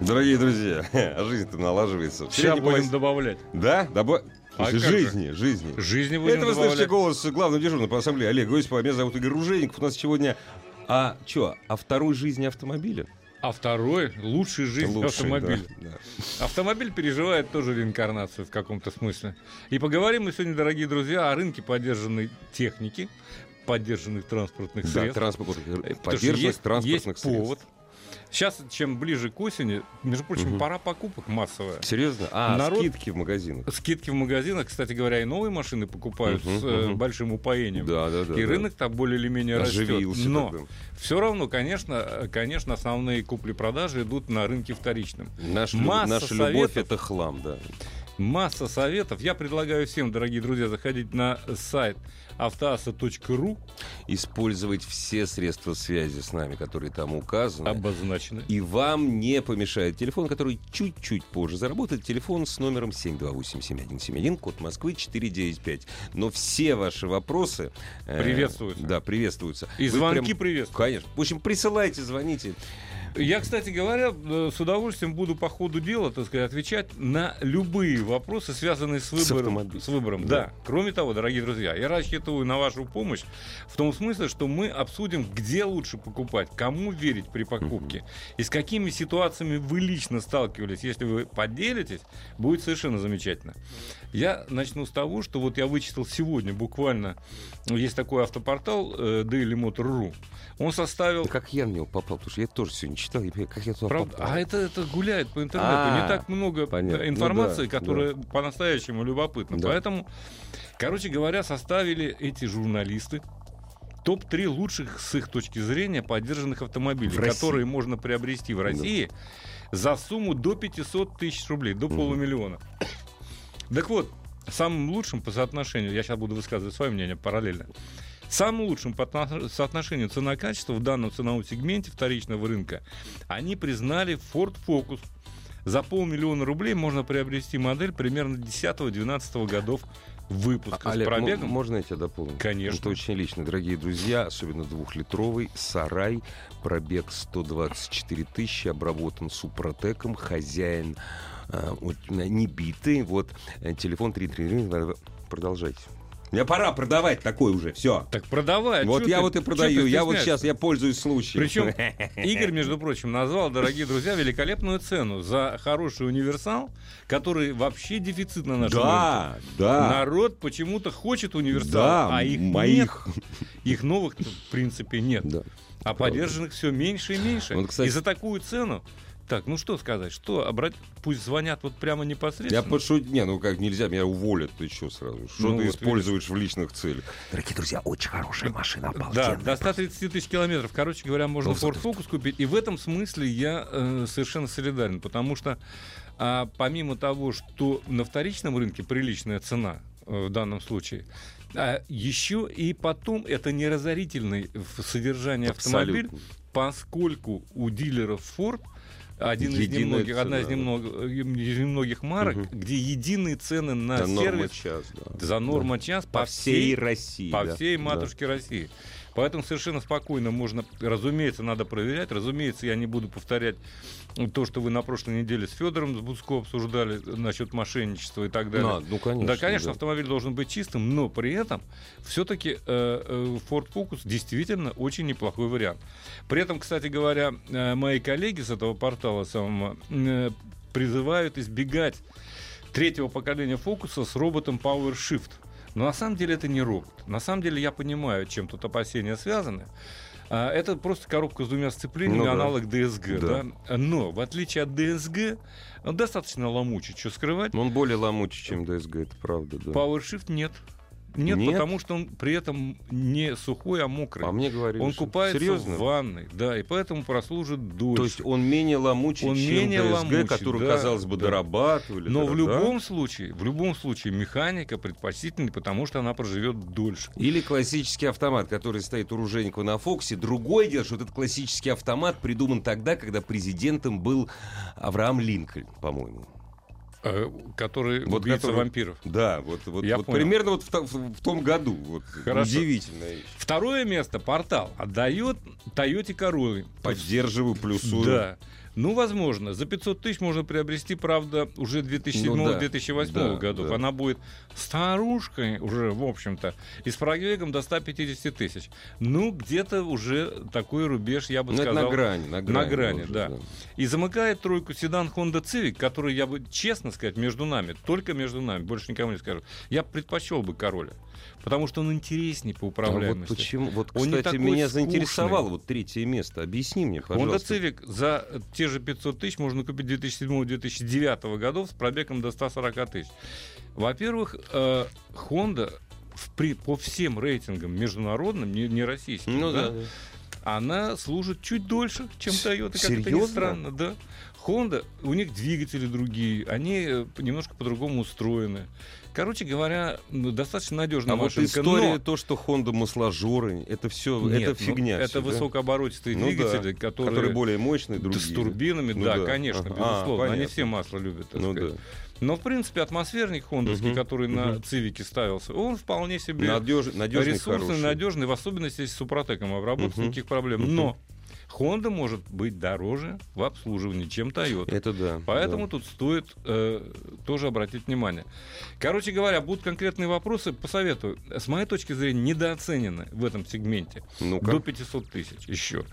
Дорогие друзья, жизнь-то налаживается. Сейчас будем полос- добавлять. Да? Добав... А как же? жизни, жизни. Жизни будем Это вы слышите добавлять. голос главного дежурного по ассамблее Олега Осипова. Меня зовут Игорь Ружейников. У нас сегодня... А что? О второй жизни автомобиля? А второй — лучшая жизнь Лучший, автомобиля. да, да. Автомобиль переживает тоже реинкарнацию в каком-то смысле. И поговорим мы сегодня, дорогие друзья, о рынке поддержанной техники, поддержанных транспортных Да, средств. транспортных, что поддержанных есть, транспортных есть повод. Сейчас, чем ближе к осени, между прочим, Мгм. пора покупок массовая. Серьезно? А, Народ- скидки в магазинах. Скидки в магазинах, кстати говоря, и новые машины покупают Мгм, с мгм. большим упоением. Да, да, да. и да. рынок там более или менее растет. Оживился Но тогда. все равно, конечно, э, конечно, основные купли-продажи идут на рынке вторичном. Наша, люб- масса наша любовь советов. это хлам, да. Масса советов. Я предлагаю всем, дорогие друзья, заходить на сайт автоаса.ру, Использовать все средства связи с нами, которые там указаны. обозначены. И вам не помешает телефон, который чуть-чуть позже заработает. Телефон с номером 728-7171, код Москвы 495. Но все ваши вопросы... э, Приветствуются. Да, приветствуются. И Вы звонки прям- приветствуют. Конечно. В общем, присылайте, звоните. Я, кстати говоря, э, с удовольствием буду по ходу дела, так сказать, отвечать на любые вопросы, связанные с выбором. автомобилем. С выбором, Да. да. Кроме того, дорогие друзья, я рассчитываю на вашу помощь в том смысле, что мы обсудим, где лучше покупать, кому верить при покупке и с какими ситуациями вы лично сталкивались. Если вы поделитесь, будет совершенно замечательно. Я начну с того, что вот я вычитал сегодня буквально, ну, есть такой автопортал э, Daily Motor.ru. Он составил Да как я на него попал? Потому что я тоже сегодня читал, как я туда Правда? попал. А это, это гуляет по интернету. А, не так много понятно. э, Ну информации, да, которая по-настоящему любопытна. Да. Поэтому, короче говоря, составили эти журналисты топ-3 лучших с их точки зрения поддержанных автомобилей, которые можно приобрести в России за сумму до 500 тысяч рублей, до Мгм. полумиллиона. Так вот, самым лучшим по соотношению, я сейчас буду высказывать свое мнение параллельно, Самым лучшим по отно- соотношению цена-качество в данном ценовом сегменте вторичного рынка они признали Ford Focus. За полмиллиона рублей можно приобрести модель примерно 10-12 годов выпуска А, с Олег, мо- пробегом. можно я тебя дополню? Конечно. Это очень лично. Дорогие друзья, особенно двухлитровый сарай, пробег 124 тысячи, обработан супротеком, хозяин вот, не битый. Вот э, телефон 333. Продолжайте. Мне пора продавать такой уже, все. Так продавай. а Вот я ты- вот и продаю. Я вот сейчас, я пользуюсь случаем. Причем Игорь, между прочим, назвал, дорогие друзья, великолепную цену за хороший универсал, который вообще дефицит на нашем рынке. Да, да. Народ почему-то хочет универсал, Да, а их моих. нет. Их новых, в принципе, нет. Да. А подержанных все меньше и меньше. Вот, кстати- И за такую цену. Так, ну что сказать, что обрать, пусть звонят вот прямо непосредственно. Я пошутил. Не, ну как нельзя, меня уволят. Ты что сразу? Что Ну ты вот используешь в личных целях? Дорогие друзья, очень хорошая машина, Да, обалденная. до 130 тысяч километров. Короче говоря, можно Ford Focus купить. И в этом смысле я э, совершенно солидарен, потому что а, помимо того, что на вторичном рынке приличная цена э, в данном случае, а, еще и потом это не разорительный в содержании автомобиль, поскольку у дилеров Ford один из немногих, одна из цена, да. немного- из немногих марок, Мгм. где единые цены на За норма сервис час, да. за норма час По всей России. по да. всей Да. матушке России. Поэтому совершенно спокойно можно, разумеется, надо проверять. Разумеется, я не буду повторять то, что вы на прошлой неделе с Федором Буско обсуждали насчет мошенничества и так далее. А, ну, конечно. да, конечно, да. автомобиль должен быть чистым, но при этом все-таки Ford Focus действительно очень неплохой вариант. При этом, кстати говоря, э, мои коллеги с этого портала самого э, призывают избегать третьего поколения фокуса с роботом PowerShift. Но на самом деле это не робот. На самом деле я понимаю, чем тут опасения связаны. А, Это просто коробка с двумя сцеплениями, Ну да. аналог DSG. Да. Да. Но, в отличие от DSG, он достаточно ломучий, что скрывать. Он более ломучий, чем DSG, это правда, да. PowerShift нет. Нет, Нет? потому что он при этом не сухой, а мокрый. А мне говорили, он купается Серьезно? в ванной, да, и поэтому прослужит дольше. То есть он менее ломучий, Он чем менее ДСГ, ломучий, который, да, казалось бы, да. дорабатывали. Но в да? любом случае, в любом случае, механика предпочтительнее, потому что она проживет дольше. Или классический автомат, который стоит у Ружейникова на Фоксе. Другое дело, что этот классический автомат придуман тогда, когда президентом был Авраам Линкольн, по-моему. Э, который Вот убийца который- вампиров. Да, вот, вот, Я вот понял. примерно вот в, в- в том году. Вот, Хорошо. Удивительная вещь. Второе место портал отдает Toyota Corolla. Поддерживаю, плюсую. Да. Ну, возможно. За 500 тысяч можно приобрести, правда, уже 2007-2008 Ну да, годов. да. Она будет старушкой уже, в общем-то, и с пробегом до 150 тысяч. Ну, где-то уже такой рубеж, я бы Ну, это сказал. на грани, на грани. грани, уже, да. И замыкает тройку седан Honda Civic, который, я бы, честно сказать, между нами, только между нами, больше никому не скажу, я предпочел бы Короля. Потому что он интереснее по А вот управляемости. почему? Вот, Он кстати, меня скучный. заинтересовало вот третье место. Объясни мне, Honda пожалуйста. Civic за те же 500 тысяч можно купить 2007-2009 годов с пробегом до 140 тысяч. Во-первых, э, Honda в- при, по всем рейтингам международным, не, не российским, Ну да, да. да. она служит чуть дольше, чем Toyota, как это ни Серьезно? странно, да. Honda, у них двигатели другие, они э, немножко по-другому устроены. Короче говоря, ну, достаточно надежная А вот машинка. история, но- то, что Honda масложоры, это все, Нет, это ну, фигня. Это всё, да? высокооборотистые Ну да, двигатели, которые, которые более мощные, другие. С турбинами, Ну да, да. конечно, Ага. безусловно. А, Они понятно. все масло любят, так Ну сказать. да. Но, в принципе, атмосферник хондовский, Мгм, который на мгм. Цивике ставился, он вполне себе Надеж- надежный, ресурсный, хороший. надежный, в особенности если с супротеком обработан, Мгм, никаких проблем. мгм. Но Honda может быть дороже в обслуживании, чем Toyota. Это да. Поэтому да. тут стоит э, тоже обратить внимание. Короче говоря, будут конкретные вопросы, посоветую. С моей точки зрения, недооценены в этом сегменте. Ну-ка. До 500 тысяч еще.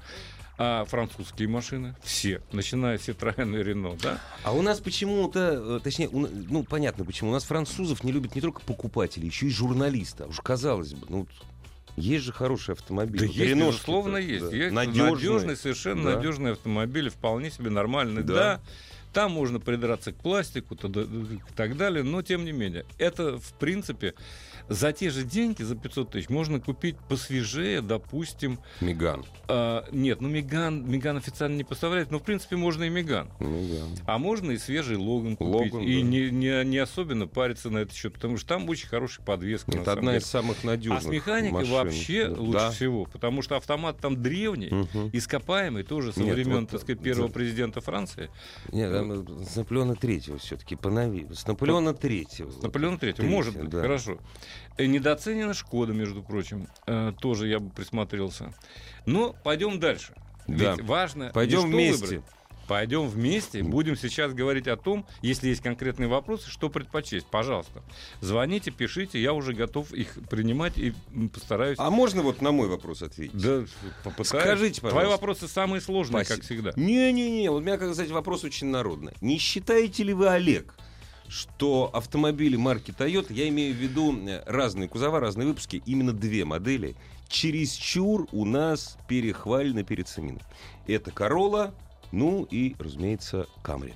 А французские машины все, начиная с Citroёn и Renault, да? А у нас почему-то, э, точнее, у ну понятно почему. У нас французов не любят не только покупатели, еще и журналисты. Уж казалось бы, ну есть же хорошие автомобили. Да Вот есть, безусловно, есть. да, Есть надежные. надежный, совершенно Да. надежный автомобиль, вполне себе нормальный. Да. Да. Там можно придраться к пластику и так далее, но тем не менее. Это, в принципе, за те же деньги, за 500 тысяч, можно купить посвежее, допустим... Меган. а, нет, ну Меган, Меган официально не поставляет, но, в принципе, можно и Меган. Меган. А можно и свежий Логан купить. Логан, и да. не, не, не особенно париться на этот счет, потому что там очень хорошая подвеска. Это одна деле. из самых надежных А с механикой машин. вообще Да. лучше Да. всего, потому что автомат там древний, Мгм. ископаемый, тоже со Нет, времен, вот, так сказать, э, первого за- президента Франции. Нет, там, с Наполеона Третьего все-таки поновее. С Наполеона Третьего. С Наполеона Третьего, Третьего, может быть, да. хорошо. Э, Недооценена Шкода, между прочим, Э, тоже я бы присмотрелся. Но пойдем дальше. Да. Ведь важно Пойдем что вместе. выбрать. Пойдем вместе. Будем сейчас говорить о том, если есть конкретные вопросы, что предпочесть. Пожалуйста, звоните, пишите, я уже готов их принимать и постараюсь. А можно вот на мой вопрос ответить? Да, попытаюсь. Скажите, Твои пожалуйста. вопросы самые сложные, Спасибо. как всегда. Не-не-не, вот у меня, как сказать, вопрос очень народный. Не считаете ли вы, Олег, что автомобили марки Toyota, я имею в виду э, разные кузова, разные выпуски, именно две модели, чересчур у нас перехвалены, переоценены? Это Corolla, ну и, разумеется, Camry.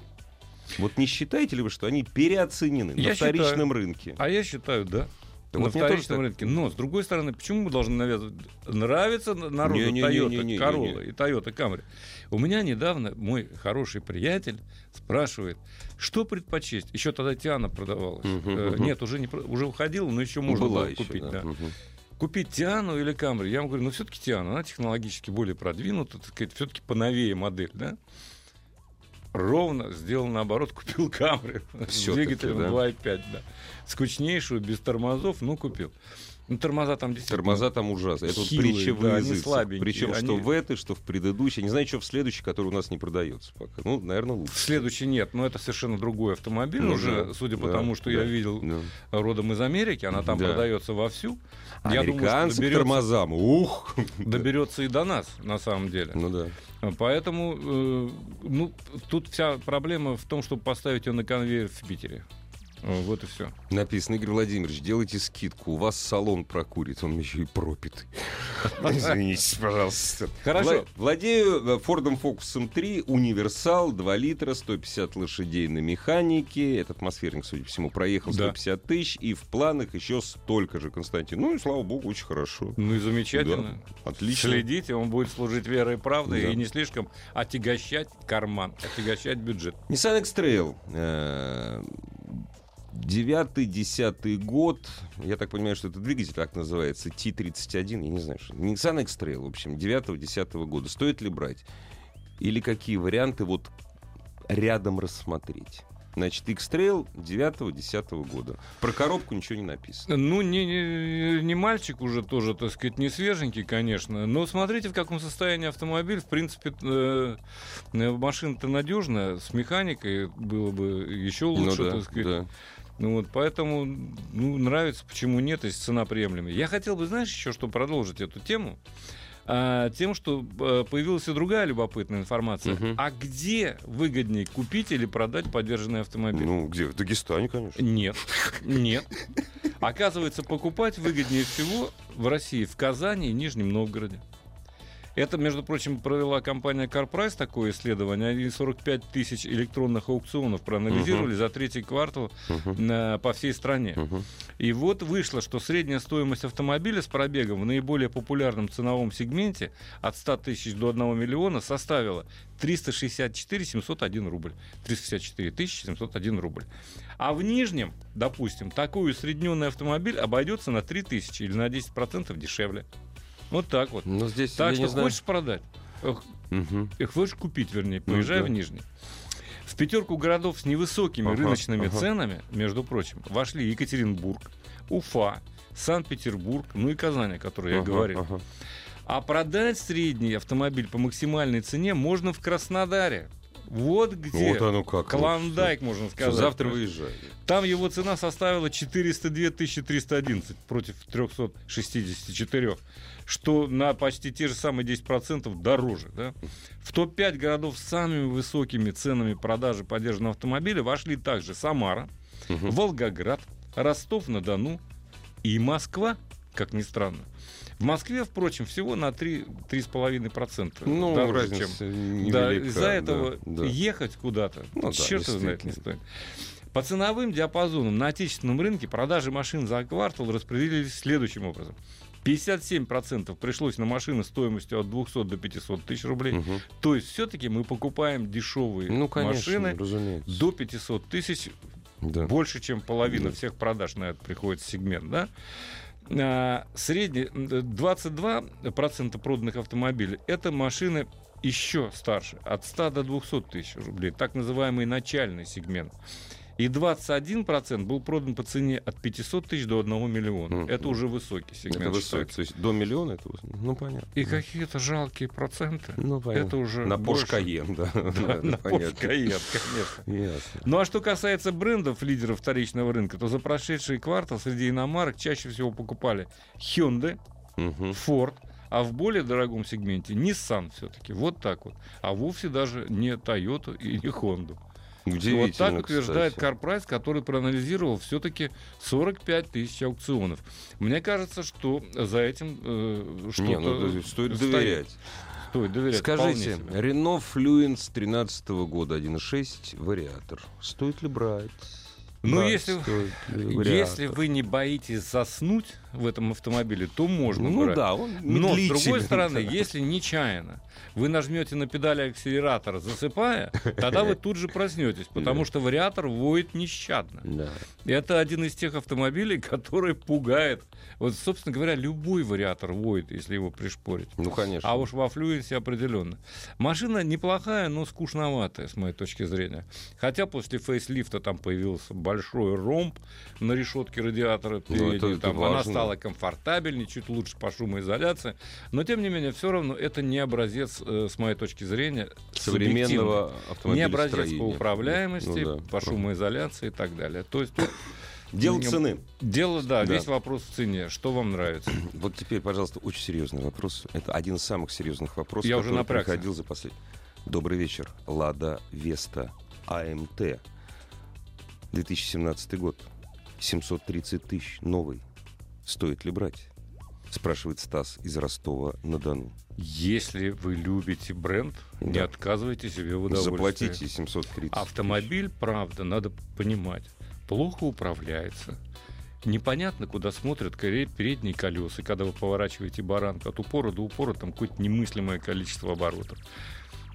Вот не считаете ли вы, что они переоценены Я на вторичном считаю. рынке? А я считаю, да. Да на вот тоже вторичном так. рынке. Но, с другой стороны, почему мы должны навязывать? Нравится на- народу Не-не-не-не-не-не. Toyota Corolla и Toyota Camry. У меня недавно мой хороший приятель спрашивает, что предпочесть? Еще тогда Тиана продавалась. Мгм, Э, мгм. Нет, уже, не, уже уходила, но еще можно Была было еще, купить. да. да. Мгм. Купить Тиану или Камри? Я ему говорю, ну все-таки Тиана, она технологически более продвинута, так сказать, все-таки поновее модель, да? Ровно сделал наоборот, купил Камри двигателем да? 2.5, да. Скучнейшую, без тормозов, ну купил. Ну, тормоза там действительно... Тормоза там ужасно. Это вот Хилые, притча в да, они слабенькие, Причем что они- в этой, что в предыдущей. Не знаю, что в следующей, который у нас не продается пока. Ну, наверное, лучше. Следующий нет, но это совершенно другой автомобиль Ну уже, да, судя по да, тому, что да, я видел да. родом из Америки, она там Да. продается вовсю. Я думаю, что Американцы к доберется, тормозам. Ух! доберется и до нас, на самом деле. Ну да. Поэтому, э, ну, тут вся проблема в том, чтобы поставить ее на конвейер в Питере. Вот и все. Написано, Игорь Владимирович, делайте скидку, у вас салон прокурит, он еще и пропит. Извините, пожалуйста. Хорошо. Вла- Владею э, Фордом Фокусом 3, универсал, 2 литра, 150 лошадей на механике. Этот атмосферник, судя по всему, проехал Да. 150 тысяч, и в планах еще столько же, Константин. Ну и слава богу, очень хорошо. Ну и замечательно. Отлично. Следите, он будет служить верой и правдой и не слишком отягощать карман, отягощать бюджет. Nissan X-Trail. Э, Девятый, десятый год. Я так понимаю, что это двигатель так называется. T31. Я не знаю, что. Nissan X-Trail, в общем, девятого, десятого года. Стоит ли брать? Или какие варианты вот рядом рассмотреть? Значит, X-Trail 9-10 года. Про коробку ничего не написано. Ну, не, не, не мальчик уже тоже, так сказать, не свеженький, конечно. Но смотрите, в каком состоянии автомобиль. В принципе, э, э, машина-то надежная, с механикой было бы еще лучше, ну да, так сказать. да. Ну вот, поэтому ну, нравится, почему нет, если цена приемлемая. Я хотел бы, знаешь, еще что продолжить эту тему. А, тем, что э, появилась и другая любопытная информация. Мгм. А где выгоднее купить или продать поддержанный автомобиль? Ну, где? В Дагестане, конечно. Нет, нет. Оказывается, покупать выгоднее всего в России, в Казани и Нижнем Новгороде. Это, между прочим, провела компания CarPrice такое исследование. Они 45 тысяч электронных аукционов проанализировали за третий квартал на- по всей стране. Мгм. И вот вышло, что средняя стоимость автомобиля с пробегом в наиболее популярном ценовом сегменте от 100 тысяч до 1 миллиона составила 364 701 рубль. 364 тысячи 701 рубль. А в нижнем, допустим, такой усредненный автомобиль обойдется на 3 тысячи или на 10% дешевле. Вот так вот. Ну, здесь Так я что знаю. хочешь продать? Их хочешь купить, вернее, Ну, поезжай да. в Нижний. В пятерку городов с невысокими Ага, рыночными ага. ценами, между прочим, вошли Екатеринбург, Уфа, Санкт-Петербург, ну и Казань, о которой я Ага, говорил. ага. А продать средний автомобиль по максимальной цене можно в Краснодаре. Вот где Вот оно как. клондайк, можно Всё, сказать. завтра выезжаю. Там его цена составила 402 311 против 364, что на почти те же самые 10% дороже. Да? В топ-5 городов с самыми высокими ценами продажи поддержанного автомобиля вошли также Самара, Мгм. Волгоград, Ростов-на-Дону и Москва, как ни странно. В Москве, впрочем, всего на 3, 3,5% Ну, дороже, чем разница да, невелика, из-за этого да, да. ехать куда-то, Ну да, черт знает, не стоит. По ценовым диапазонам на отечественном рынке продажи машин за квартал распределились следующим образом. 57% пришлось на машины стоимостью от 200 до 500 тысяч рублей. Мгм. То есть все-таки мы покупаем дешевые Ну, конечно, машины разумеется. до 500 тысяч, Да. больше, чем половина Да. всех продаж на это приходится сегмент, да? А, средний м, 22% проданных автомобилей это машины еще старше, от 100 до 200 тысяч рублей, так называемый начальный сегмент. И 21% был продан по цене от 500 тысяч до 1 миллиона. Мгм. Это уже высокий сегмент. Это высокий. То есть до миллиона это Ну, понятно. И какие-то жалкие проценты. Ну, понятно. Это уже На. Porsche Cayenne, да. Да, Да, на. Porsche Cayenne, конечно. Ясно. Ну а что касается брендов лидеров вторичного рынка, то за прошедший квартал среди иномарок чаще всего покупали Hyundai. Ford, а в более дорогом сегменте Nissan все-таки. Вот так вот. А вовсе даже не Toyota и не Honda. Вот так утверждает кстати. CarPrice, который проанализировал все-таки 45 тысяч аукционов. Мне кажется, что за этим э, что-то Не, ну, да, стоит доверять. Стоит доверять. Скажите. Renault Fluence 13 года 1.6 вариатор. Стоит ли брать? Ну, Брать если- стоит ли Если вы не боитесь заснуть в этом автомобиле, то можно Ну брать. да, он Но, с другой стороны, если нечаянно вы нажмете на педали акселератора, засыпая, тогда вы тут же проснетесь, потому что вариатор воет нещадно. Да. Это один из тех автомобилей, который пугает. Вот, собственно говоря, любой вариатор воет, если его пришпорить. Ну, конечно. А уж во флюенсе определенно. Машина неплохая, но скучноватая, с моей точки зрения. Хотя после фейслифта там появился большой ромб на решетке радиатора Ну, передней. это- это там она важно. стала комфортабельнее, чуть лучше по шумоизоляции. Но, тем не менее, все равно это не образец, э, с моей точки зрения, современного Не образец по управляемости, Ну да. по шумоизоляции и так далее. То есть тут Дело цены. дело, да, Да. весь вопрос в цене. Что вам нравится? Вот теперь, пожалуйста, очень серьезный вопрос. Это один из самых серьезных вопросов, Я уже который напрягся. приходил за последний. Добрый вечер. Лада Веста АМТ. 2017 год. 730 тысяч. Новый. Стоит ли брать? Спрашивает Стас из Ростова-на-Дону. Если вы любите бренд, не Да. отказывайте себе в удовольствии. Заплатите 730 Автомобиль, правда, надо понимать, плохо управляется. Непонятно, куда смотрят передние колеса, когда вы поворачиваете баранку. От упора до упора там какое-то немыслимое количество оборотов.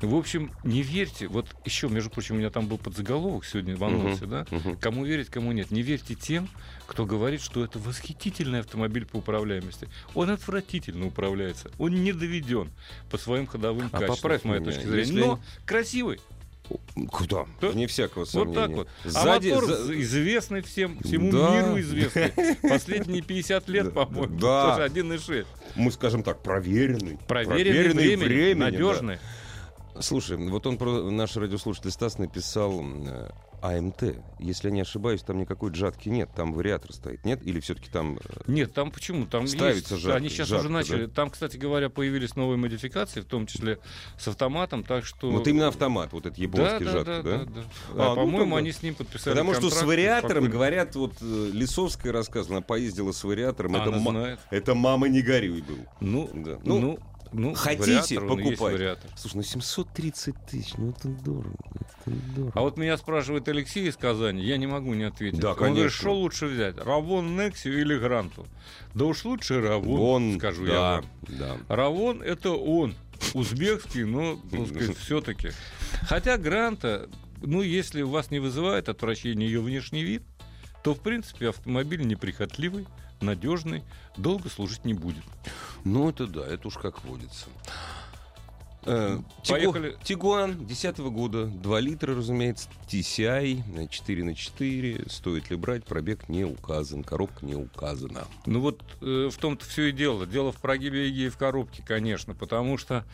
В общем, не верьте. Вот еще, между прочим, у меня там был подзаголовок сегодня в анонсе, да? Мгм. Кому верить, кому нет. Не верьте тем, кто говорит, что это восхитительный автомобиль по управляемости. Он отвратительно управляется. Он не доведен по своим ходовым А качествам, поправь с моей меня, точки зрения. если- Но красивый. Куда? Да. Вне всякого Вот сомнения. так вот. А Сзади, мотор за- известный всем, всему Да. миру известный. Последние 50 лет, Да. по-моему. Да. Тоже 1.6. мы скажем так, проверенный. Проверенный, временем, временем, да. надежный. Слушай, вот он про наш радиослушатель Стас написал э, АМТ. Если я не ошибаюсь, там никакой джатки нет, там вариатор стоит, нет? Или все-таки там... э, Нет, там почему? Там Ставится есть. жатка- Они сейчас жатка, уже начали. Там, кстати говоря, появились новые модификации, в том числе с автоматом, так что... Вот именно автомат, вот этот да, японский да, жатка, да, да? да, да. А, А, ну, по-моему, тогда- они с ним подписали Потому что с вариатором, спокойно. говорят, вот э, Лисовская рассказывала, она поездила с вариатором, это, Она ма- знает. это мама не горюй был. Ну, Да. ну, Ну, ну, хотите, покупайте. вариатор. Слушай, ну 730 тысяч, ну это дорого, это дорого. А вот меня спрашивает Алексей из Казани, я не могу не ответить. Да, Он говорит, конечно. что лучше взять, Равон Нексию или Гранту? Да уж лучше Равон, Вон, скажу я да, вам. да. Равон это он, узбекский, но, так сказать, все-таки. Хотя Гранта, ну, если у вас не вызывает отвращения ее внешний вид, то, в принципе, автомобиль неприхотливый, надежный, долго служить не будет. Ну, это да, это уж как водится. Э, Поехали. Тигуан 10 года, 2 литра, разумеется, TCI, 4 на 4 стоит ли брать, пробег не указан, коробка не указана. Ну вот э, в том-то все и дело. Дело в прогибе эгеи в коробке, конечно, потому что,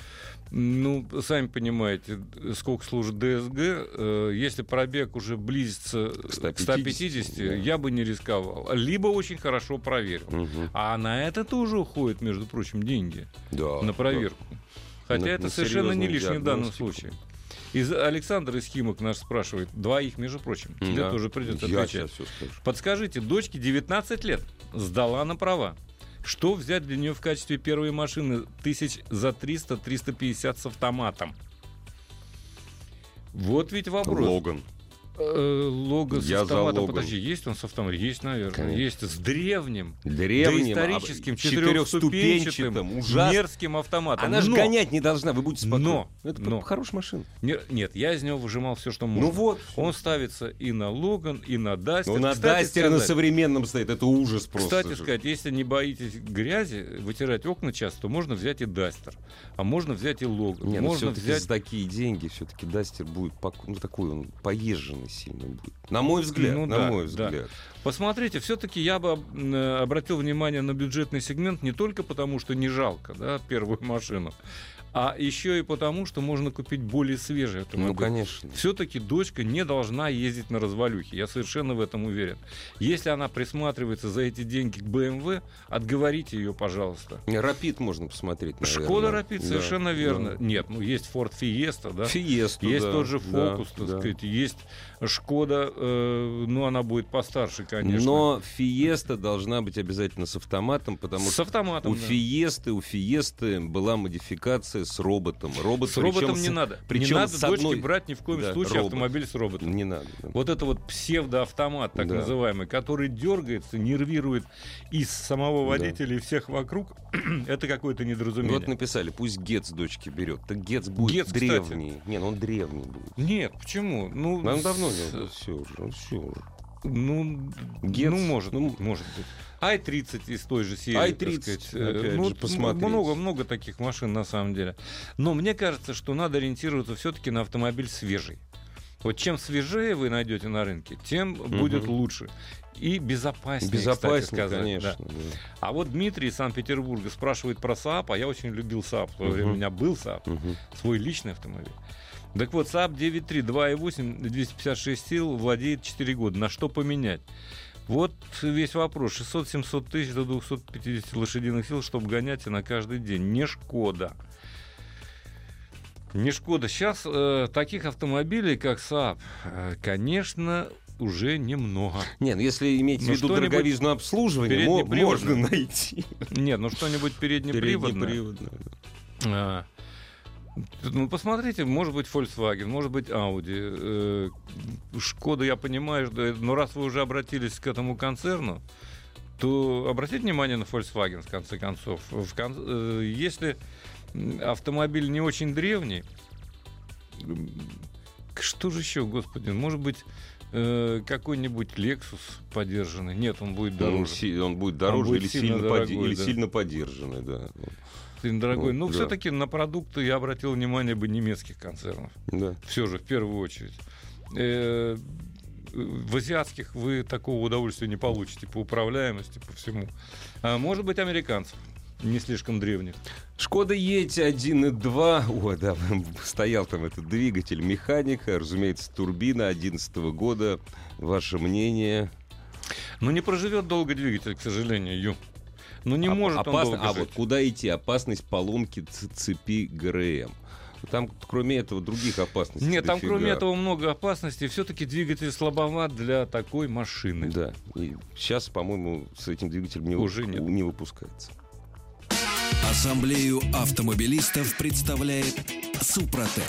ну, сами понимаете, сколько служит ДСГ, э, если пробег уже близится к 150, 150, да. я бы не рисковал. Либо очень хорошо проверил. Мгм. А на это тоже уходят, между прочим, деньги Да, на проверку. Хотя На- это на совершенно не лишнее в данном случае. Из Александр из Химок наш спрашивает, двоих, между прочим, тебе Да. тоже придется отвечать. сейчас все скажу. Подскажите, дочке 19 лет, сдала на права. Что взять для нее в качестве первой машины тысяч за 300-350 с автоматом? Вот ведь вопрос. Логан. Э, Лого с Я автоматом. Подожди, есть он с автоматом? Есть, наверное. Конечно. Есть с древним, Древним, доисторическим, об- четырехступенчатым, ужасно. мерзким автоматом. Она же Но- гонять не должна, вы будете спокойны. Но, Это но. хорошая машина. Не- Нет, я из него выжимал все, что можно. Ну вот. Он ставится и на Логан, и на Дастер. Ну, на Кстати Дастере на современном стоит, это ужас просто. Кстати же. сказать, если не боитесь грязи, вытирать окна часто, то можно взять и Дастер, а можно взять и Логан. Не, ну можно взять... за такие деньги все-таки Дастер будет ну, такой он поезженный сильно будет. На мой взгляд, Ну на да, мой да. взгляд. Посмотрите, все-таки я бы э, обратил внимание на бюджетный сегмент не только потому, что не жалко да, первую машину, а еще и потому, что можно купить более свежий автомобиль. Ну, конечно. Все-таки дочка не должна ездить на развалюхе. Я совершенно в этом уверен. Если она присматривается за эти деньги к BMW, отговорите ее, пожалуйста. Рапид можно посмотреть, наверное. Шкода Рапид, Да, совершенно верно. да. Нет, ну есть Ford Fiesta, да. Фиесту, Есть да, тот же да, Фокус, так да. сказать, есть Шкода, э, ну она будет постарше, конечно. Но Фиеста должна быть обязательно с автоматом, потому с что автоматом. у да. Фиесты, у Фиесты была модификация с роботом. Робот, С роботом не с- надо. причем не надо с дочке одной- брать ни в коем Да, случае робот. автомобиль с роботом. Не надо. да. Вот это вот псевдоавтомат, так Да. называемый, который дергается, нервирует и самого Да. водителя, и всех вокруг, это какое-то недоразумение. Вот написали, пусть Гец дочки берет. Так Гец будет кстати. древний. Не, ну он древний будет. Нет, почему? Ну, он давно не все уже, все уже. Ну, Гетц, ну, может, ну, может быть. Ай-30 из той же серии. Ай-30, так сказать. Э, ну, посмотреть. Много-много таких машин на самом деле. Но мне кажется, что надо ориентироваться все-таки на автомобиль свежий. Вот чем свежее вы найдете на рынке, тем будет лучше. И безопаснее, кстати Безопаснее, сказать, конечно. да. да. А вот Дмитрий из Санкт-Петербурга спрашивает про Saab, а я очень любил Saab. В свое время у меня был Saab, Мгм. свой личный автомобиль. Так вот, Saab 9.3, 2.8, 256 сил, владеет 4 года. На что поменять? Вот весь вопрос. 600-700 тысяч до 250 лошадиных сил, чтобы гонять и на каждый день. Не Шкода. Не Шкода. Сейчас э, таких автомобилей, как Saab, э, конечно, уже немного. Нет, ну если иметь в Ну, виду что-нибудь дороговизну обслуживания, мо- можно найти. Нет, ну что-нибудь переднеприводное. Переднеприводное. А, Ну, посмотрите, может быть, Volkswagen, может быть, Audi. Э, Шкода, я понимаю, что- но раз вы уже обратились к этому концерну, то обратите внимание на Volkswagen, в конце концов. В кон- э, Если автомобиль не очень древний, что же еще, господи, может быть, э, какой-нибудь Lexus подержанный? Нет, он будет Он, дороже. си- он будет дороже будет или, сильно сильно, дорогой, или да. сильно поддержанный, да. Дорогой. Ну, Ну, да. все-таки на продукты я обратил внимание бы немецких концернов. да. Все же, в первую очередь. Э, В азиатских вы такого удовольствия не получите по управляемости, по всему. А может быть, американцев, не слишком древних. Шкода Ети 1.2. О, да, стоял там этот двигатель механика, разумеется, турбина 11 года. Ваше мнение? Но не проживет долго двигатель, к сожалению, Ю. Ну, не Оп- может он опасно- долго А жить. вот куда идти? Опасность поломки цепи ГРМ. Там, кроме этого, других опасностей Нет, там дофига. кроме этого много опасностей. Все-таки двигатель слабоват для такой машины. Да. И сейчас, по-моему, с этим двигателем не, Уже нет. не выпускается. Ассамблею автомобилистов представляет Супротек.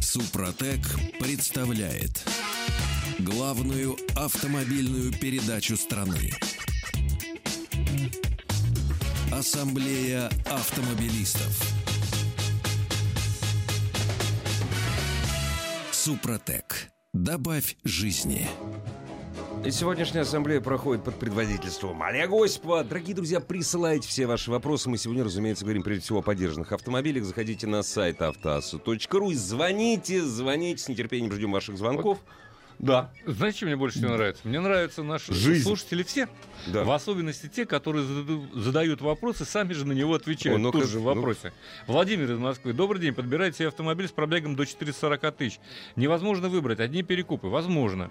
Супротек представляет главную автомобильную передачу страны. Ассамблея автомобилистов. Супротек. Добавь жизни. И Сегодняшняя ассамблея проходит под предводительством Олега Осипова. Дорогие друзья, присылайте все ваши вопросы. Мы сегодня, разумеется, говорим прежде всего о поддержанных автомобилях. Заходите на сайт автоасу.ру и звоните, звоните. С нетерпением ждем ваших звонков. Да. Знаете, что мне больше всего нравится? Мне нравятся наши Жизнь. слушатели все. Да. В особенности те, которые задают вопросы, сами же на него отвечают. О, ну-ка, тут же в ну. вопросе. Владимир из Москвы. Добрый день. Подбирайте себе автомобиль с пробегом до 440 тысяч. Невозможно выбрать. Одни перекупы. Возможно.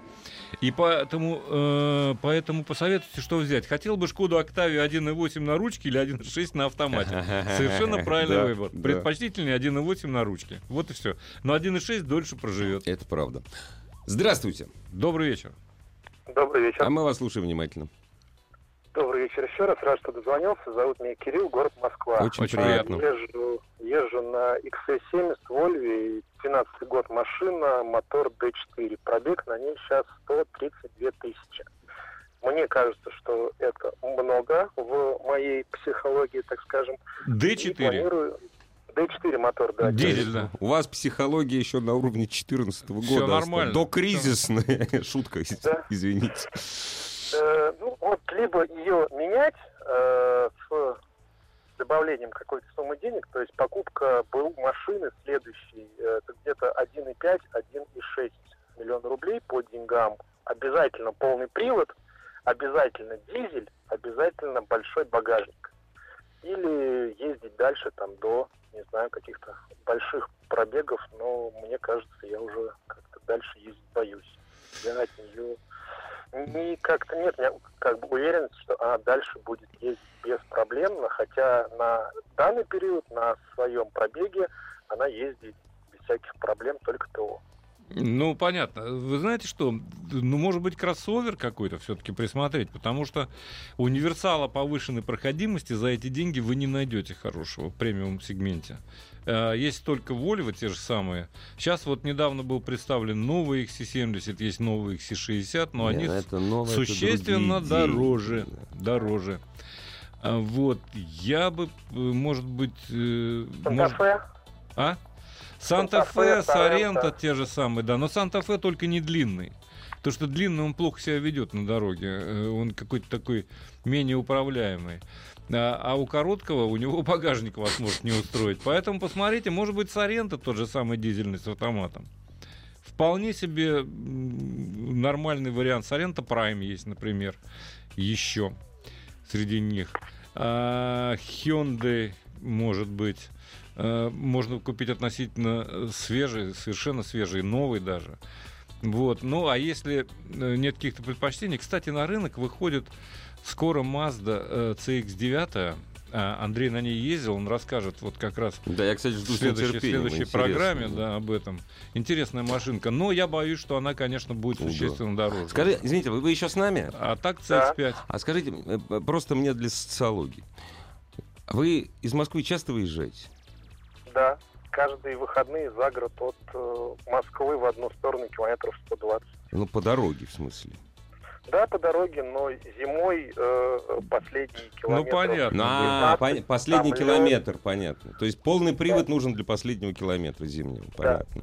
И поэтому, э, поэтому посоветуйте, что взять. Хотел бы Шкоду Октавию 1.8 на ручке или 1.6 на автомате. Совершенно правильный Да, выбор. да. Предпочтительнее 1.8 на ручке. Вот и все. Но 1.6 дольше проживет. Это правда. Здравствуйте. Добрый вечер. Добрый вечер. А мы вас слушаем внимательно. Добрый вечер еще раз. Рад, что дозвонился. Зовут меня Кирилл, город Москва. Очень, очень приятно. Езжу, езжу на XC70 Volvo, 12 год машина, мотор D4. Пробег на ней сейчас 132 тысячи. Мне кажется, что это много в моей психологии, так скажем. И D4. планирую... D4 мотор, да. Дизель, да. У вас психология еще на уровне 2014 года. Всё осталась. нормально. До кризисная. Шутка, Да. извините. Э, ну, вот либо ее менять э, с добавлением какой-то суммы денег, то есть покупка БУ машины следующей, э, это где-то 1,5, 1,6 миллиона рублей по деньгам. Обязательно полный привод, обязательно дизель, обязательно большой багажник. Или ездить дальше там до, не знаю, каких-то больших пробегов, но мне кажется, я уже как-то дальше ездить боюсь. Я от нее не как-то нет, я как бы уверен, что она дальше будет ездить беспроблемно, хотя на данный период, на своем пробеге, она ездит без всяких проблем, только ТО. Ну, понятно. Вы знаете что? Ну, может быть, кроссовер какой-то все-таки присмотреть, потому что универсала повышенной проходимости за эти деньги вы не найдете хорошего в премиум-сегменте. Э, Есть только Volvo, те же самые. Сейчас вот недавно был представлен новый XC70, есть новый XC60, но Не, они ну это новое, это существенно другие дороже. деньги. Дороже. А Вот, я бы, э, может быть... э, может- а? Санта-Фе, Соренто. те же самые, да. Но Санта-Фе только не длинный. То, что длинный, он плохо себя ведет на дороге. Э, Он какой-то такой менее управляемый. А, а у короткого у него багажник вас может не устроить. Поэтому посмотрите, может быть, Соренто тот же самый дизельный с автоматом. Вполне себе нормальный вариант. Соренто Prime есть, например, еще среди них. А, Hyundai, может быть. Э, Можно купить относительно э, свежий, совершенно свежий, новый даже. Вот. Ну, а если э, нет каких-то предпочтений, кстати, на рынок выходит скоро Mazda э, CX-9, А Андрей на ней ездил, он расскажет вот как раз Да, я, кстати, жду в следующей, следующей Интересно, программе да, об этом. Интересная машинка. Но я боюсь, что она, конечно, будет да. существенно дороже. Скажи, извините, вы, вы еще с нами? А так Да. CS5. А скажите, просто мне для социологии. Вы из Москвы часто выезжаете? Да, каждые выходные за город от э, Москвы в одну сторону километров 120. Ну, по дороге, в смысле. Да, по дороге, но зимой э, последние километры. понятно. На 15, пон- последний километр, понятно. То есть полный привод нужен для последнего километра зимнего. Понятно.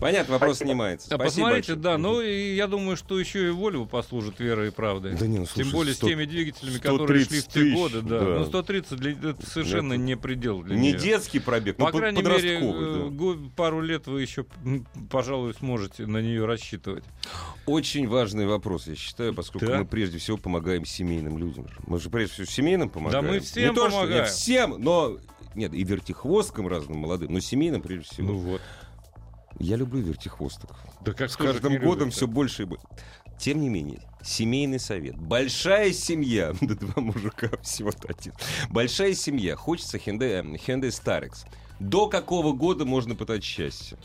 Понятно, вопрос Спасибо. снимается. Спасибо посмотрите, большое. да, ну и я думаю, что еще и Volvo послужит верой и правдой. Да не, ну, Тем слушай, более 100 с теми двигателями, которые шли в 130 те тысяч, годы, да. да. Ну, 130 для, это совершенно Это не предел для Не нее. детский пробег, По но под- крайней мере, подростковый. э, да. го- пару лет вы еще, пожалуй, сможете на нее рассчитывать. Очень важный вопрос, я считаю, поскольку Да. мы прежде всего помогаем семейным людям. Мы же прежде всего семейным помогаем. мы всем не то, что- помогаем. нет, всем, но... Нет, и вертихвосткам разным молодым, но семейным прежде всего. Ну вот. Я люблю вертихвосток. Да как С каждым годом любит-то? все больше и больше. Тем не менее, семейный совет. Большая семья, да два мужика всего-то один. Большая семья. Хочется Hyundai, Hyundai Starex. До какого года можно пытать счастье?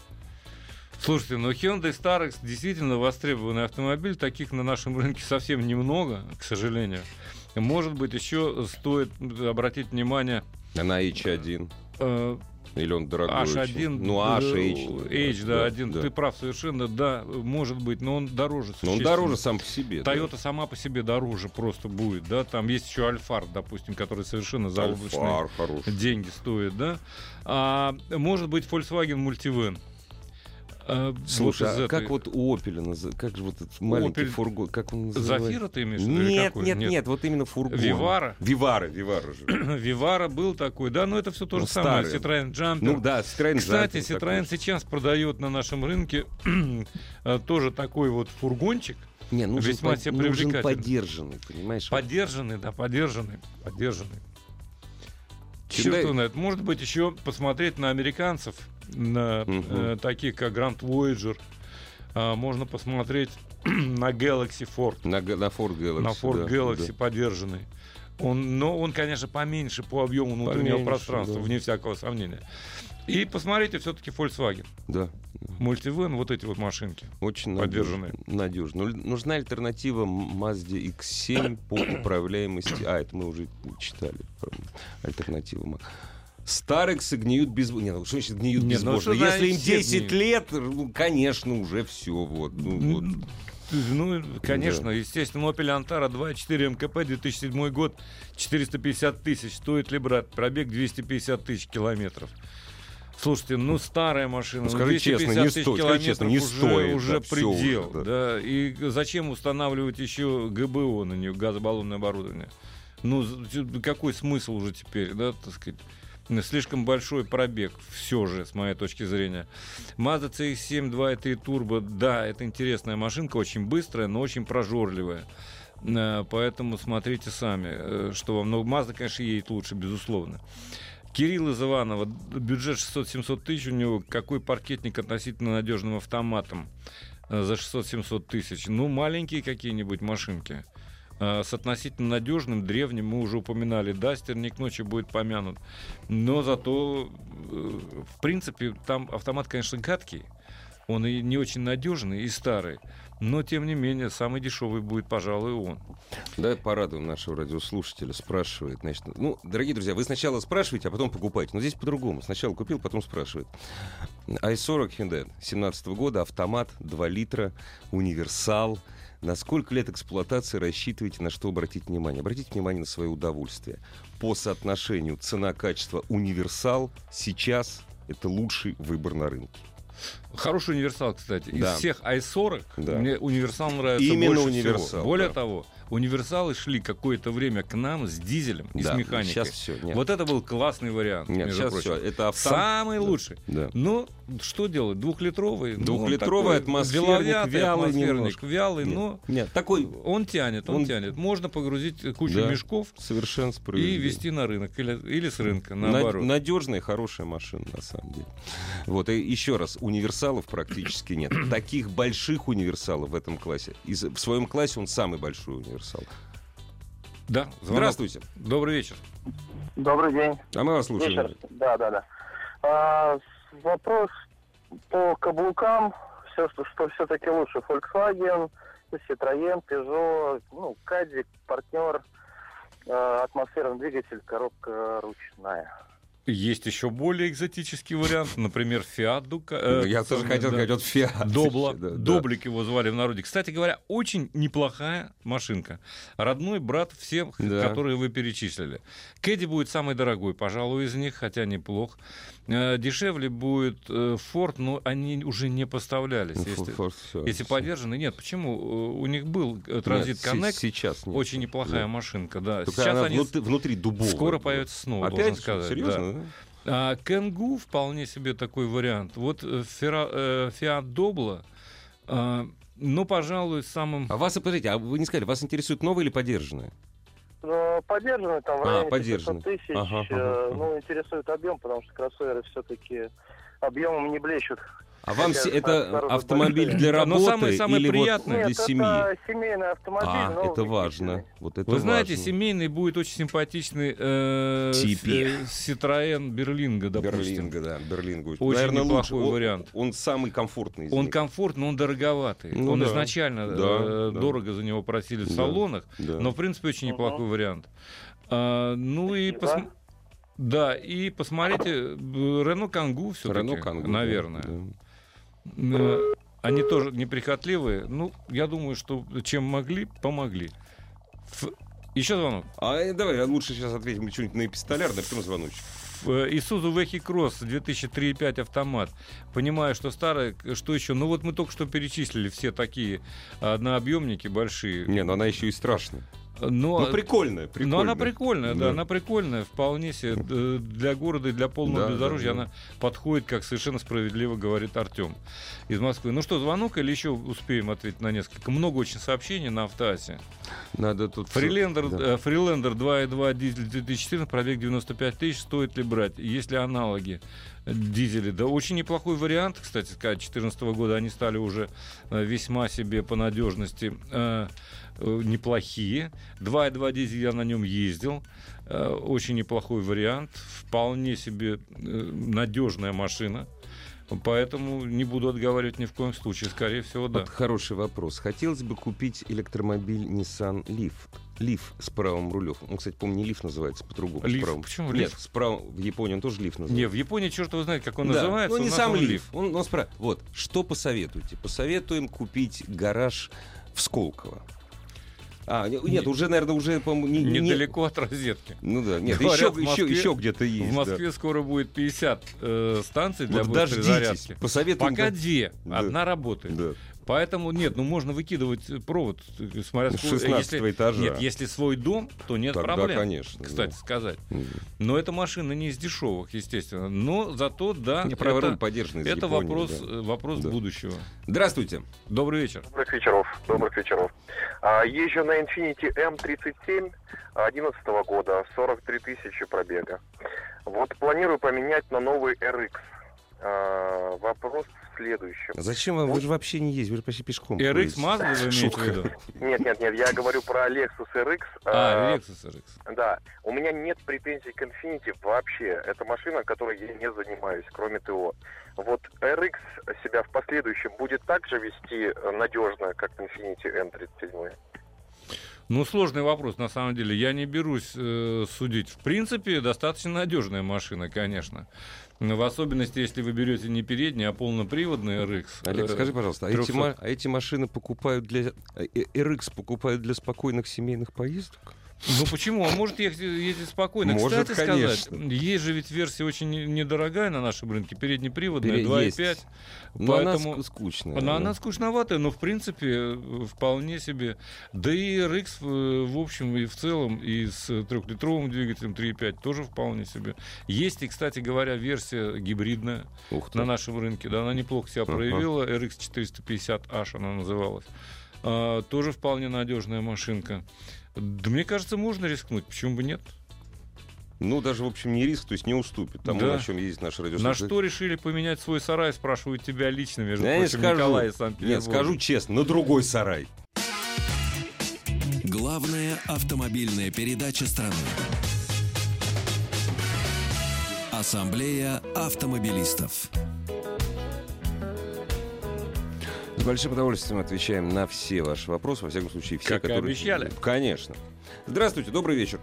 Слушайте, но Hyundai Starex действительно востребованный автомобиль. Таких на нашем рынке совсем немного, к сожалению. Может быть, еще стоит обратить внимание На H1. э, Или он дорогой H1, очень? Ну, H, э, H. H, да, один. Ты прав совершенно, да, может быть, но он дороже. Но он дороже сам по себе. да. Toyota сама по себе дороже просто будет, да, там есть еще Альфар, допустим, который совершенно заоблачные Альфар хороший. деньги стоит, да, а, может быть Volkswagen Multivan. А, Слушай, а этой- как вот у назы- как же вот этот маленький Opel фургон, как он называется? Зафира ты имеешь в виду Нет, какой? нет, нет, вот именно фургон. Вивара? Вивара, Вивара же. Вивара был такой, да, но это все то же Ну, самое. старый. Citroёn Jumper. Ну да, Citroёn Кстати, Jumping Citroёn сейчас продает на нашем рынке э, тоже такой вот фургончик, Не, нужен, весьма под- себе нужен привлекательный. поддержанный, понимаешь? поддержанный, да, поддержанный, поддержанный. Черт знает. Может быть, еще посмотреть на американцев, на Мгм. э, таких как Grand Voyager. А, можно посмотреть на Galaxy Ford, На, на Ford Galaxy. на Ford да, Galaxy да. поддержанный. Он, но он, конечно, поменьше по объему внутреннего Поменьше, пространства, да. вне всякого сомнения. И посмотрите все-таки Volkswagen. Да, Мультивен, вот эти вот машинки. очень Поддержанный. надежно. Ну, нужна альтернатива Mazda X7 по управляемости. А, это мы уже читали. Ма- Старексы гниют без... Не, ну что значит гниют Не, ну безбожно? за Если им все 10 гниют? лет, ну, конечно, уже все. Вот, ну, вот. Ну, конечно, естественно, Opel Antara 2.4 МКП, 2007 год, 450 тысяч. Стоит ли брать? Пробег 250 тысяч километров. Слушайте, ну старая машина, Ну, ну, скажи 250 честно, не стоит, скажи честно, не уже, стоит, уже да, предел. уже, да. да. И зачем устанавливать еще ГБО на нее, газобаллонное оборудование? Ну, какой смысл уже теперь, да, так сказать? Слишком большой пробег, все же, с моей точки зрения. Mazda CX-7 2.3 турбо, да, это интересная машинка, очень быстрая, но очень прожорливая. Э, Поэтому смотрите сами, э, что вам. Но Mazda, конечно, едет лучше, безусловно. Кирилл из Иванова, бюджет 600-700 тысяч у него, какой паркетник относительно надежным автоматом э, за 600-700 тысяч? Ну, маленькие какие-нибудь машинки. Э, С относительно надежным, древним, мы уже упоминали, Дастер не к ночи будет помянут. Но зато, э, в принципе, там автомат, конечно, гадкий. Он и не очень надежный, и старый. Но, тем не менее, самый дешевый будет, пожалуй, он. Давай порадуем нашего радиослушателя. Спрашивает. Значит, ну, дорогие друзья, вы сначала спрашиваете, а потом покупаете. Но здесь по-другому. Сначала купил, потом спрашивает. i40 Hyundai 17 года, автомат, 2 литра, универсал. На сколько лет эксплуатации рассчитываете, на что обратить внимание? Обратите внимание на свое удовольствие. По соотношению цена-качество универсал сейчас это лучший выбор на рынке. Хороший универсал, кстати. Из Да. всех i40 Да. мне универсал нравится Именно больше универсал, всего. Более да. того, универсалы шли какое-то время к нам с дизелем и с Да, механикой. Сейчас все. Нет, Вот это был классный вариант, нет между сейчас прочим. все. Это автом... Самый лучший. Да. Ну, что делать? Двухлитровый. ну, Двухлитровый такой атмосферник, деловятый, вялый атмосферник, вялый, Нет, но нет, такой он тянет, он, Он- тянет. Можно погрузить кучу Да. мешков совершенно и везти на рынок. Или, или с рынка, Над- наоборот. Надежная, хорошая машина, на самом деле. Вот, и еще раз, универсалов практически нет. Таких больших универсалов в этом классе. Из- в своем классе он самый большой универсал. Да, звонок. Здравствуйте. Добрый вечер. Добрый день. А мы вас слушаем. Вечер. Да, да, да. А, вопрос по каблукам. Все, что, что все-таки лучше. Volkswagen, Citroën, Peugeot, ну, Кадик, партнер, э, атмосферный двигатель, коробка ручная. Есть еще более экзотический вариант, например, Fiat Duca. э, Ну, Я тоже э, хотел да. сказать, вот Фиат. Добла, Да, да. Доблик его звали в народе. Кстати говоря, очень неплохая машинка. Родной брат всех, Да. которые вы перечислили. Кэдди будет самый дорогой, пожалуй, из них, хотя неплох. Э, Дешевле будет э, Форд, но они уже не поставлялись. Ну, Если, фор- всё. если поддержаны, нет. Почему? Э, У них был э, се- Connect, Сейчас нет. очень неплохая Да. машинка, да. Только Сейчас она они внутри, внутри дубовая. скоро будет. появятся снова, Опять? должен сказать. да. Серьезно? да? А Кенгу вполне себе такой вариант. Вот э, Фера- э, Фиат Добла, а, ну, пожалуй, самым... А вас, подождите, а вы не сказали, вас интересует новое или подержанное? Но поддержанный там в А. 500 тысяч. Ага, ага, э, ага. Ну, интересует объем, потому что кроссоверы все-таки объемом не блещут. А вам се- это снаружи автомобиль для Но работы самое- самое или вот приятное- для Нет, семьи? это семейный автомобиль. А, это важно. Вот это Вы знаете, важно. семейный будет очень симпатичный э, Типи. э, Берлинга, допустим. Берлинга, да, Берлинга. Очень Наверное, неплохой лучше. Он- вариант. Он, самый комфортный из Он них. комфортный, он дороговатый. Ну он да. изначально Да, э, да. дорого за него просили в Да. салонах, Да. но в принципе очень неплохой вариант. А, ну и Спасибо. посм- да, и посмотрите, Рено Кангу все-таки, Рено Кангу, да, наверное. да. Э, Они тоже неприхотливые. Ну, я думаю, что чем могли, помогли. Ф- Еще звонок. А э, давай лучше сейчас ответим что-нибудь на эпистолярное, потом звоночек. Э, Isuzu Vecchi Cross 2003.5 автомат. Понимаю, что старая, что еще? Ну вот мы только что перечислили все такие однообъемники большие. Не, ну она еще и страшная. Но, Ну, прикольная, прикольная. но она прикольная, да. Да. она прикольная, вполне себе э, для города и для полного Да, бездорожья да, да. она подходит, как совершенно справедливо говорит Артем из Москвы. Ну что, звонок или еще успеем ответить на несколько? Много очень сообщений на автоасе. Надо тут... Фрилендер, Да. э, Фрилендер 2.2 дизель 2014, пробег 95 тысяч, стоит ли брать? Есть ли аналоги дизеля? Да очень неплохой вариант, кстати сказать, 2014 года они стали уже э, весьма себе по надежности неплохие. 2.2 дизель я на нем ездил. Э, Очень неплохой вариант. Вполне себе э, надежная машина. Поэтому не буду отговаривать ни в коем случае. Скорее всего, да. Вот хороший вопрос. Хотелось бы купить электромобиль Nissan Leaf. Leaf с правым рулем. Он, кстати, помню, не Leaf называется, по-другому. Leaf? правым. Почему Нет, Leaf? с правым. В Японии он тоже Leaf называется. Не, в Японии черт его знает, как он Да, называется. Ну, не сам он Лив. Он, он спра- Вот, что посоветуете? Посоветуем купить гараж в Сколково. А, не- нет, Не- уже, наверное, уже, по-моему, не, не- Недалеко от розетки. Ну да, нет, Говорят, еще, Москве- еще, еще где-то есть. в Москве скоро будет 50 э, станций да. для Вот быстрой зарядки. Пока да. две. Да. Одна работает. Да. Поэтому нет, ну можно выкидывать э, провод, э, смотря С сколько- 16 если, этажа. Нет, если свой дом, то нет Тогда, проблем. конечно, Кстати да. сказать. Но эта машина не из дешевых, естественно. Но зато, да, Не это, поддержанный это Японии, вопрос, да. э, вопрос Да. будущего. Здравствуйте. Добрый вечер. Добрых вечеров. Добрых вечеров. А, езжу на Infiniti M37 11 года, 43 тысячи пробега. Вот планирую поменять на новый RX. А, вопрос следующем. Зачем вам? Вы же вообще не ездите, вы же почти пешком. RX. Mazda вы имеете в Шутка. виду? Нет, нет, нет, я говорю про Lexus RX. А, Lexus RX. Да, у меня нет претензий к Infiniti вообще. Это машина, которой я не занимаюсь, кроме ТО. Вот RX себя в последующем будет так же вести э, надежно, как Infiniti M37? Ну, сложный вопрос, на самом деле. Я не берусь э, судить. В принципе, достаточно надежная машина, конечно. Но В особенности, если вы берете не передний, а полноприводный RX. Олег, э, скажи, пожалуйста, а эти, 300. ма- а эти машины покупают для... э, RX покупают для спокойных семейных поездок? Ну почему? Он может ехать, ездить спокойно. Может, Кстати конечно. сказать, есть же ведь версия очень не- недорогая на нашем рынке, переднеприводная, Пере- 2,5. есть. Но Поэтому... она ск- скучная. Она, да. она скучноватая, но в принципе вполне себе. Да и RX э, в общем и в целом и с трехлитровым двигателем 3.5 тоже вполне себе. Есть и, кстати говоря, версия гибридная на нашем рынке. Да, она неплохо себя проявила. RX 450H она называлась. А, тоже вполне надежная машинка. Да мне кажется, можно рискнуть. Почему бы нет? Ну, даже, в общем, не риск, то есть не уступит тому, Да. на чем ездит наш На радиослушатель. что решили поменять свой сарай, спрашивают тебя лично, между Я прочим, скажу. Николай из Нет, скажу честно, на другой сарай. Главная автомобильная передача страны. Ассамблея автомобилистов. С большим удовольствием отвечаем на все ваши вопросы, во всяком случае, все, Как которые... обещали. Конечно. Здравствуйте, добрый вечер.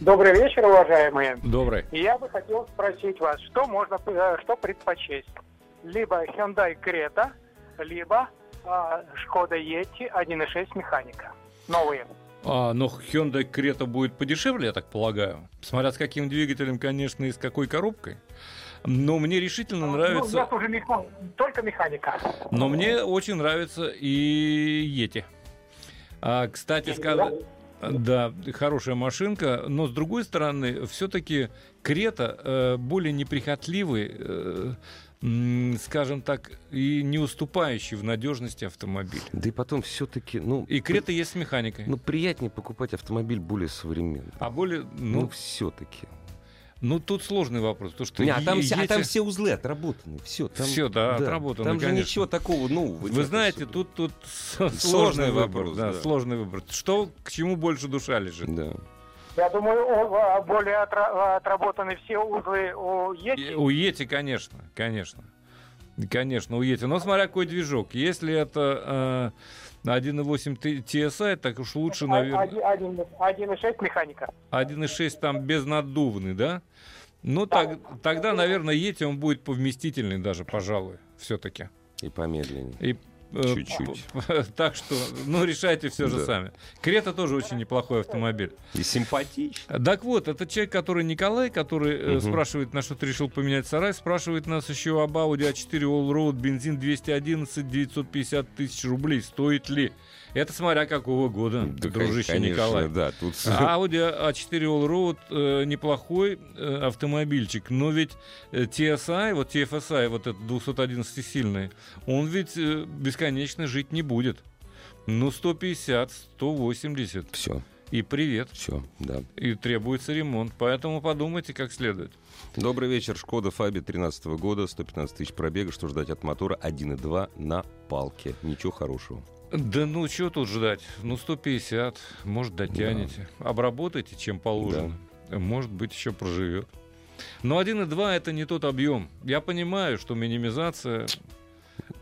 Добрый вечер, уважаемые. Добрый. И Я бы хотел спросить вас, что можно, э, что предпочесть? Либо Hyundai Creta, либо а, Шкода Yeti 1.6 механика. Новые. А, но Hyundai Creta будет подешевле, я так полагаю. Смотря с каким двигателем, конечно, и с какой коробкой. Но мне решительно Ну, у нравится... нас уже меха- только механика. Но мне очень нравится и Yeti. А, кстати, сказать... Да, хорошая машинка, но с другой стороны, все-таки Крета э, более неприхотливый, э, скажем так, и не уступающий в надежности автомобиль. Да и потом все-таки, ну, И Крета есть с механикой. ну, приятнее покупать автомобиль более современный. а более, Ну, ну, все-таки. Ну, тут сложный вопрос, потому что Не, а там, е- все, а там все узлы отработаны. Все, там, Всё, да, отработано, Там же конечно. ничего такого нового. Вы знаете, особо. тут, тут Сложный сложный выбор. вопрос, да, да. сложный выбор. Что, к чему больше душа лежит? Да. Я думаю, более отра- отработаны все узлы у И Yeti. У Ети, конечно, конечно. Конечно, у Ети. Но смотря какой движок. Если это э, 1.8 Т- TSI, так уж лучше, наверное, Один- один- 1.6 механика. 1.6 там безнаддувный, да? Ну, так, тогда, наверное, Ети он будет повместительный даже, пожалуй, все-таки. И помедленнее. И, Чуть-чуть. п- Так что, ну, решайте все же Да. сами. Крета тоже очень неплохой автомобиль. И симпатично. Так вот, это человек, который Николай, который э, спрашивает, на что ты решил поменять сарай, спрашивает нас еще об Audi A4 Allroad, бензин 211, 950 тысяч рублей. Стоит ли? Это смотря какого года, Да, дружище конечно, Николай. Да, тут... Audi A4 Allroad э, неплохой э, автомобильчик, но ведь э, TSI, вот TFSI, вот этот 211-сильный, он ведь э, бесконечно жить не будет. Ну, 150, 180. Все, И привет все, да. и требуется ремонт. Поэтому подумайте как следует. Добрый вечер. Шкода Фаби 13 года, 115 тысяч пробега. Что ждать от мотора 1.2 на палке? Ничего хорошего. Да ну, что тут ждать? Ну, 150, может, дотянете. Обработайте, чем положено. Может быть, еще проживет. Но 1.2 это не тот объем. Я понимаю, что минимизация...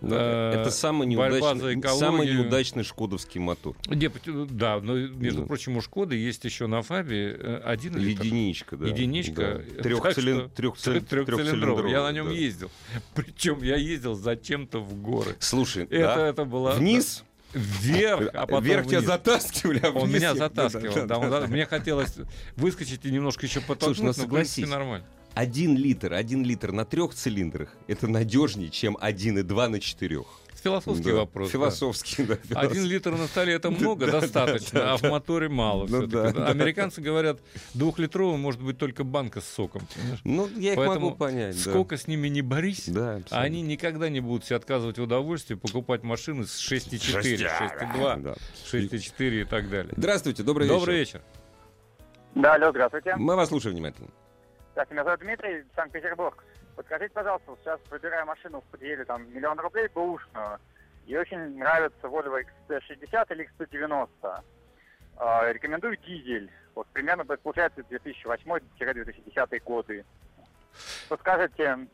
Да, Э, Это самый неудачный, самый неудачный шкодовский мотор. Не, да, но, между Да. прочим, у Шкоды есть еще на Фабе э, один литр. Единичка, да. Единичка. Да. Трехцилин- трехцилин- Трехцилиндровый. Я на нем да. ездил. Причем я ездил зачем-то в горы. Слушай, Это, да? это было... вниз, Вверх, а потом вверх тебя вниз. затаскивали, а Он вниз меня я- затаскивал. да, да, он за- Мне хотелось выскочить и немножко еще подтолкнуть, ну но, в принципе, согласись. нормально. Один литр, один литр на трех цилиндрах это надежнее, чем 1,2 на четырех. Философский Да, вопрос. да. Философский, да. Один философский. литр на столе это Да, много, да, достаточно, да, а в моторе мало. Ну да, да. да. Американцы говорят, двухлитровый может быть только банка с соком. понимаешь? Ну, я их Поэтому могу понять, да. Сколько с ними не борись, Да, абсолютно. они никогда не будут себе отказывать в удовольствии покупать машины с 6,4, 6,2, Да. 6,4 и так далее. Здравствуйте, добрый, Добрый вечер. вечер. Да, алло, здравствуйте. Мы вас слушаем внимательно. Так, меня зовут Дмитрий, Санкт-Петербург. Подскажите, пожалуйста, сейчас выбираю машину в пределе там миллион рублей бэушную. И очень нравится Volvo XC60 или XC90. А, рекомендую дизель. Вот примерно получается 2008-2010 годы. Подскажите,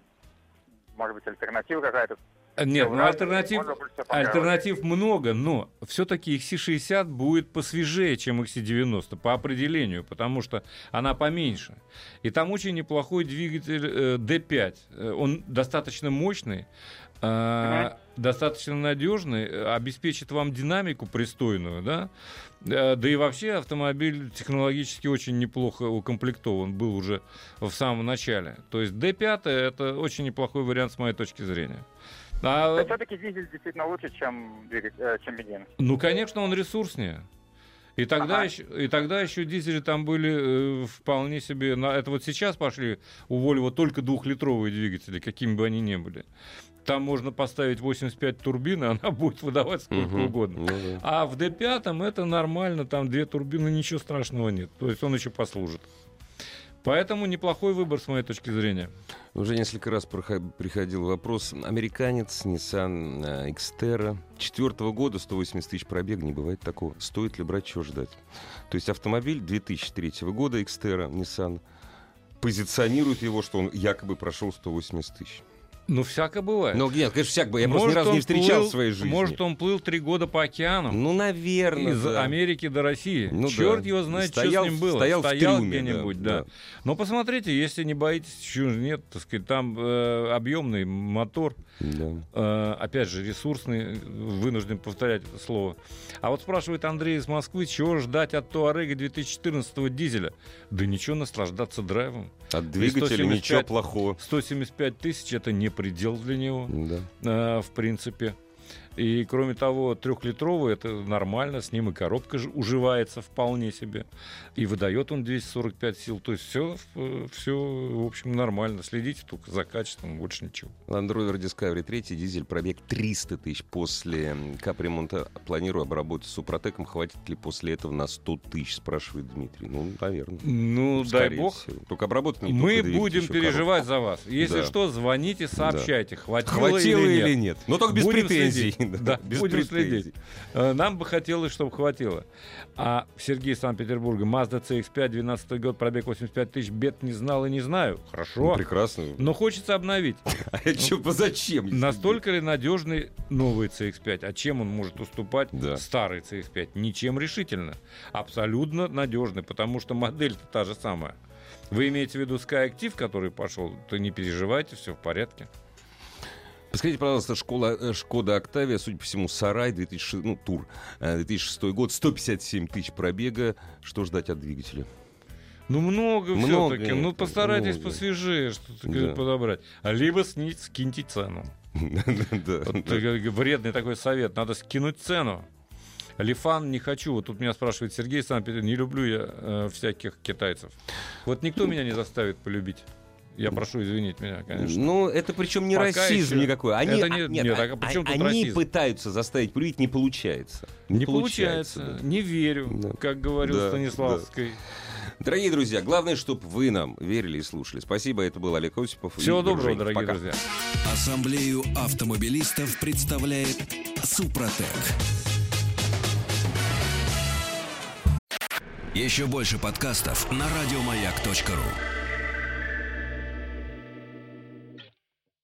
может быть, альтернатива какая-то? Нет, ну альтернатив, альтернатив много, но все-таки XC60 будет посвежее, чем XC90 по определению, потому что она поменьше. И там очень неплохой двигатель э, D5. Э, Он достаточно мощный, э, достаточно надежный, э, обеспечит вам динамику пристойную, да. Э, Да и вообще автомобиль технологически очень неплохо укомплектован был уже в самом начале. То есть D5 это очень неплохой вариант с моей точки зрения. А, все-таки дизель действительно лучше, чем, э, чем бензин. ну, конечно, он ресурснее. И тогда, Ага. еще, и тогда еще дизели там были э, вполне себе... На, это вот сейчас пошли у Volvo только двухлитровые двигатели, какими бы они ни были. Там можно поставить 85 турбин, и она будет выдавать сколько Мгм. угодно. Ну да. А в D5 это нормально, там две турбины, ничего страшного нет. То есть он еще послужит. Поэтому неплохой выбор, с моей точки зрения. Уже несколько раз приходил вопрос. Американец, Nissan э, Xterra. Четвертого года 180 тысяч пробег, не бывает такого. Стоит ли брать, чего ждать? То есть автомобиль 2003 года Xterra, Nissan, позиционирует его, что он якобы прошел 180 тысяч. Ну, всяко бывает. Ну, нет, конечно, всяк бы. Я Может, просто ни разу не встречал плыл- в своей жизни. Может, он плыл три года по океанам. Ну, наверное, Из да. Америки до России. Ну Черт да. его знает, Стоял что с ним было. стоял трюме, где-нибудь, да, да, да. Но посмотрите, если не боитесь, чего нет, так сказать, там э, объемный мотор, Да. э, опять же, ресурсный, вынужден повторять это слово. А вот спрашивает Андрей из Москвы, чего ждать от Туарега 2014 дизеля? Да ничего, наслаждаться драйвом. От двигателя 175 ничего плохого. 175 тысяч это не предел для него. Да. э, в принципе. И кроме того, трехлитровый это нормально, с ним и коробка ж- уживается вполне себе. И выдает он 245 сил. То есть все, все, в общем, нормально. Следите только за качеством, больше ничего. Land Rover Discovery 3, дизель, пробег 300 тысяч. После капремонта планирую обработать супротеком. Хватит ли после этого на 100 тысяч, спрашивает Дмитрий. Ну, наверное. Ну, дай бог. всего. Только обработать не Мы будем переживать за вас. Если Да. что, звоните, сообщайте, хватило, коробку. Хватило или нет. или нет? Но только без Будем претензий. следить. Да, без будем претензий. следить. Э, Нам бы хотелось, чтобы хватило. А Сергей Санкт-Петербурга, Mazda CX-5, 12 год, пробег 85 тысяч, бед не знал и не знаю. Ну, Хорошо. прекрасно. Но хочется обновить. А это чё, зачем? Настолько ли надежный новый CX-5? А чем он может уступать старый CX-5? Ничем решительно. Абсолютно надежный, потому что модель-то та же самая. Вы имеете в виду Skyactiv, который пошел, то не переживайте, все в порядке. Подскажите, пожалуйста, школа, э, Шкода Октавия, судя по всему, Сарай, 2006, ну, Тур, э, 2006 год, 157 тысяч пробега. Что ждать от двигателя? Ну, много, Много все-таки. Ну, постарайтесь много. посвежее что-то Да. подобрать. А либо сни- скиньте цену. Э, вредный такой совет. Надо скинуть цену. Лифан не хочу. Вот тут меня спрашивает Сергей санкт не люблю я э, всяких китайцев. Вот никто меня не заставит полюбить. Я прошу извинить меня, конечно. Ну, это причем не Пока расизм еще. никакой. Они, Это а, не- нет, нет, а- а чем тут они расизм? пытаются заставить полюбить, не получается. не получается. да. Не верю, Да. как говорил Да, Станиславский. Дорогие друзья, главное, чтобы вы нам верили и слушали. Спасибо, это был Олег Осипов. Всего доброго, дорогие Пока. друзья. Ассамблею автомобилистов представляет Супротек. Еще больше подкастов на радиомаяк.ру.